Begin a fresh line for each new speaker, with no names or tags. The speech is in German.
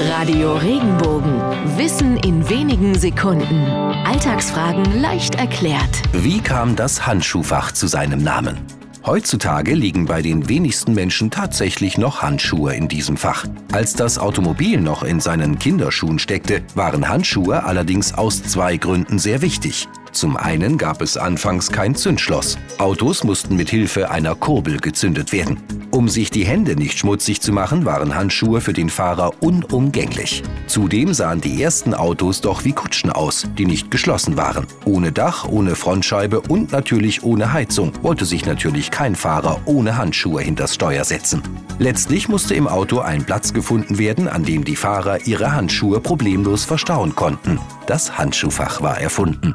Radio Regenbogen. Wissen in wenigen Sekunden. Alltagsfragen leicht erklärt.
Wie kam das Handschuhfach zu seinem Namen? Heutzutage liegen bei den wenigsten Menschen tatsächlich noch Handschuhe in diesem Fach. Als das Automobil noch in seinen Kinderschuhen steckte, waren Handschuhe allerdings aus zwei Gründen sehr wichtig. Zum einen gab es anfangs kein Zündschloss. Autos mussten mit Hilfe einer Kurbel gezündet werden. Um sich die Hände nicht schmutzig zu machen, waren Handschuhe für den Fahrer unumgänglich. Zudem sahen die ersten Autos doch wie Kutschen aus, die nicht geschlossen waren. Ohne Dach, ohne Frontscheibe und natürlich ohne Heizung wollte sich natürlich kein Fahrer ohne Handschuhe hinters Steuer setzen. Letztlich musste im Auto ein Platz gefunden werden, an dem die Fahrer ihre Handschuhe problemlos verstauen konnten. Das Handschuhfach war erfunden.